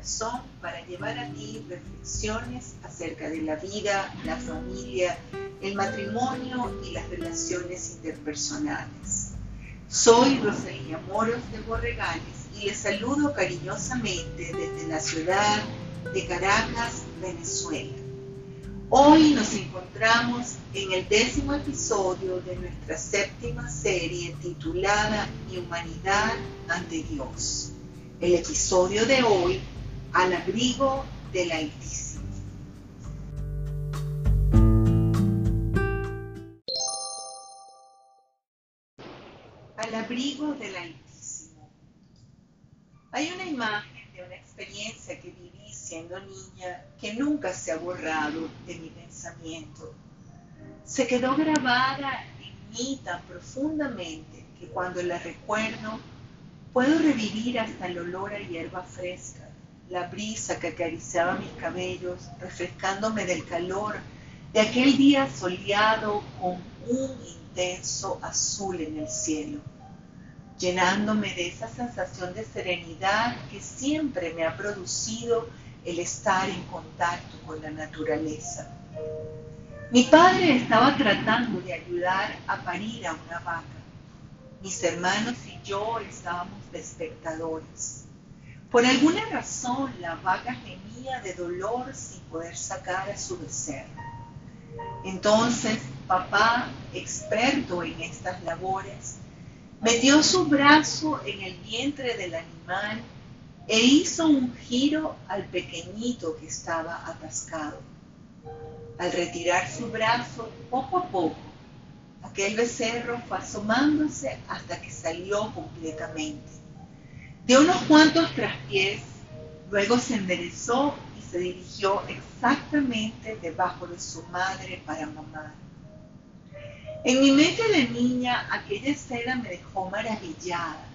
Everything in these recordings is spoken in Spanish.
corazón para llevar a ti reflexiones acerca de la vida, la familia, el matrimonio y las relaciones interpersonales. Soy Rosalía Moros de Borregales y les saludo cariñosamente desde la ciudad de Caracas, Venezuela. Hoy nos encontramos en el décimo episodio de nuestra séptima serie titulada Mi humanidad ante Dios. El episodio de hoy, Al abrigo del Altísimo. Al abrigo del Altísimo. Hay una imagen de una experiencia que viví siendo niña que nunca se ha borrado de mi pensamiento. Se quedó grabada en mí tan profundamente que cuando la recuerdo Puedo revivir hasta el olor a hierba fresca, la brisa que acariciaba mis cabellos, refrescándome del calor de aquel día soleado con un intenso azul en el cielo, llenándome de esa sensación de serenidad que siempre me ha producido el estar en contacto con la naturaleza. Mi padre estaba tratando de ayudar a parir a una vaca mis hermanos y yo estábamos de espectadores. Por alguna razón la vaca gemía de dolor sin poder sacar a su becerro. Entonces papá, experto en estas labores, metió su brazo en el vientre del animal e hizo un giro al pequeñito que estaba atascado. Al retirar su brazo, poco a poco, Aquel becerro fue asomándose hasta que salió completamente. De unos cuantos traspiés, luego se enderezó y se dirigió exactamente debajo de su madre para mamar. En mi mente de niña, aquella escena me dejó maravillada.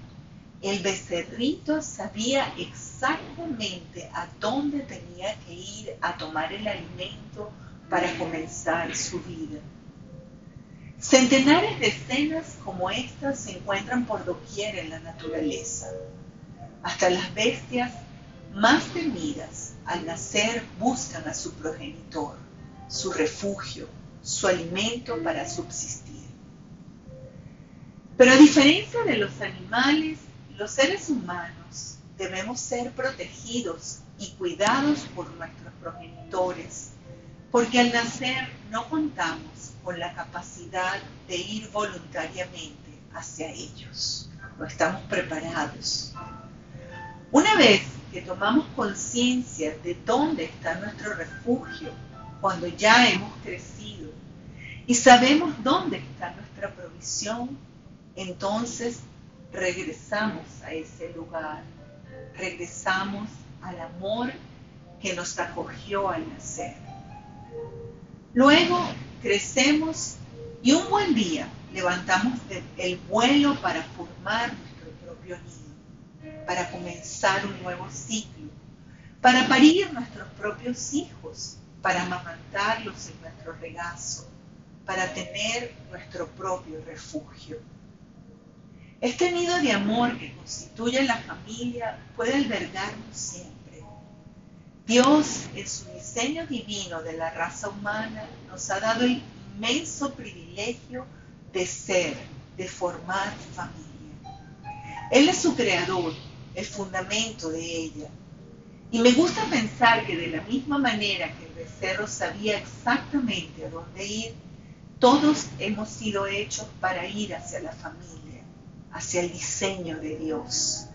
El becerrito sabía exactamente a dónde tenía que ir a tomar el alimento para comenzar su vida. Centenares de escenas como estas se encuentran por doquier en la naturaleza. Hasta las bestias más temidas al nacer buscan a su progenitor, su refugio, su alimento para subsistir. Pero a diferencia de los animales, los seres humanos debemos ser protegidos y cuidados por nuestros progenitores, porque al nacer no contamos con la capacidad de ir voluntariamente hacia ellos. No estamos preparados. Una vez que tomamos conciencia de dónde está nuestro refugio, cuando ya hemos crecido y sabemos dónde está nuestra provisión, entonces regresamos a ese lugar, regresamos al amor que nos acogió al nacer. Luego crecemos y un buen día levantamos el vuelo para formar nuestro propio nido, para comenzar un nuevo ciclo, para parir nuestros propios hijos, para amamantarlos en nuestro regazo, para tener nuestro propio refugio. Este nido de amor que constituye la familia puede albergarnos siempre Dios, en su diseño divino de la raza humana, nos ha dado el inmenso privilegio de ser, de formar familia. Él es su creador, el fundamento de ella. Y me gusta pensar que de la misma manera que el becerro sabía exactamente a dónde ir, todos hemos sido hechos para ir hacia la familia, hacia el diseño de Dios.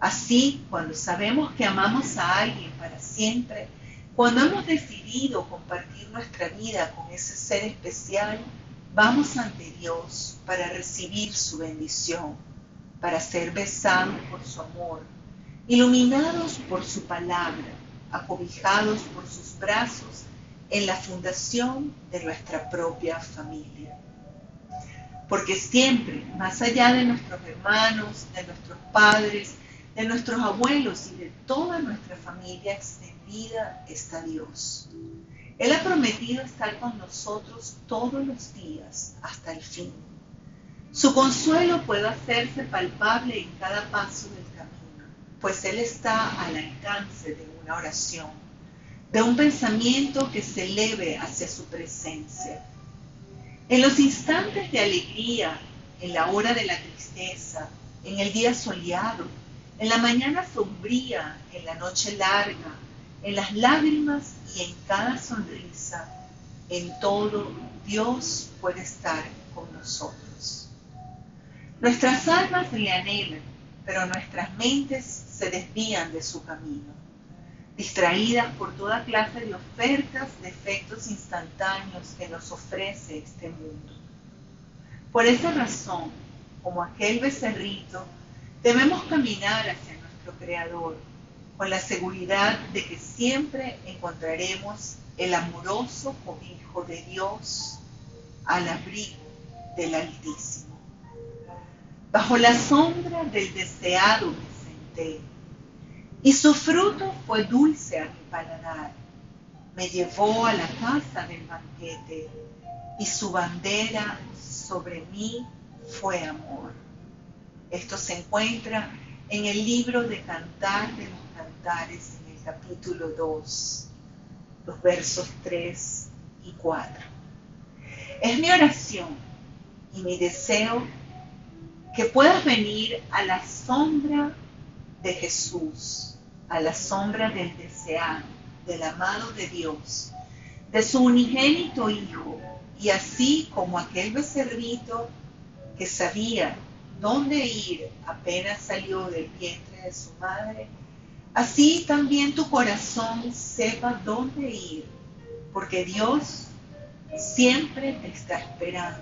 Así, cuando sabemos que amamos a alguien para siempre, cuando hemos decidido compartir nuestra vida con ese ser especial, vamos ante Dios para recibir su bendición, para ser besados por su amor, iluminados por su palabra, acobijados por sus brazos en la fundación de nuestra propia familia. Porque siempre, más allá de nuestros hermanos, de nuestros padres, de nuestros abuelos y de toda nuestra familia extendida está Dios. Él ha prometido estar con nosotros todos los días hasta el fin. Su consuelo puede hacerse palpable en cada paso del camino, pues Él está al alcance de una oración, de un pensamiento que se eleve hacia su presencia. En los instantes de alegría, en la hora de la tristeza, en el día soleado, en la mañana sombría, en la noche larga, en las lágrimas y en cada sonrisa, en todo Dios puede estar con nosotros. Nuestras almas le anhelan, pero nuestras mentes se desvían de su camino, distraídas por toda clase de ofertas de efectos instantáneos que nos ofrece este mundo. Por esa razón, como aquel becerrito, debemos caminar hacia nuestro Creador con la seguridad de que siempre encontraremos el amoroso cobijo de Dios al abrigo del Altísimo. Bajo la sombra del deseado me senté, y su fruto fue dulce a mi paladar. Me llevó a la casa del banquete, y su bandera sobre mí fue amor. Esto se encuentra en el libro de Cantar de los Cantares, en el capítulo 2, los versos 3 y 4. Es mi oración y mi deseo que puedas venir a la sombra de Jesús, a la sombra del deseado, del amado de Dios, de su unigénito Hijo, y así como aquel becerrito que sabía dónde ir apenas salió del vientre de su madre, así también tu corazón sepa dónde ir, porque Dios siempre te está esperando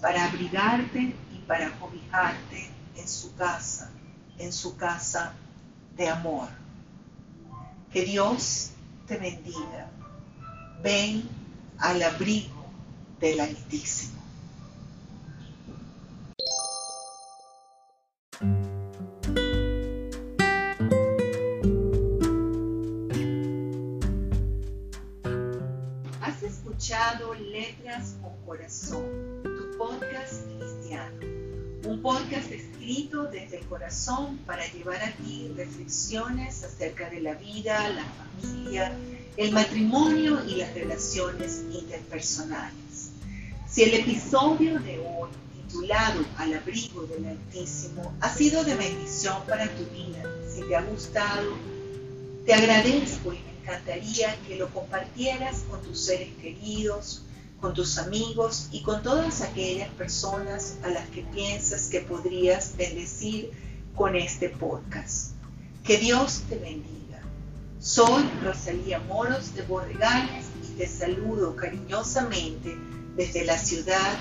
para abrigarte para cobijarte en su casa, en su casa de amor. Que Dios te bendiga. Ven al abrigo del Altísimo. Has escuchado Letras con Corazón. Un podcast escrito desde el corazón para llevar a ti reflexiones acerca de la vida, la familia, el matrimonio y las relaciones interpersonales. Si el episodio de hoy titulado Al abrigo del Altísimo ha sido de bendición para tu vida. Si te ha gustado, te agradezco y me encantaría que lo compartieras con tus seres queridos, con tus amigos y con todas aquellas personas a las que piensas que podrías bendecir con este podcast. Que Dios te bendiga. Soy Rosalía Moros de Borregales y te saludo cariñosamente desde la ciudad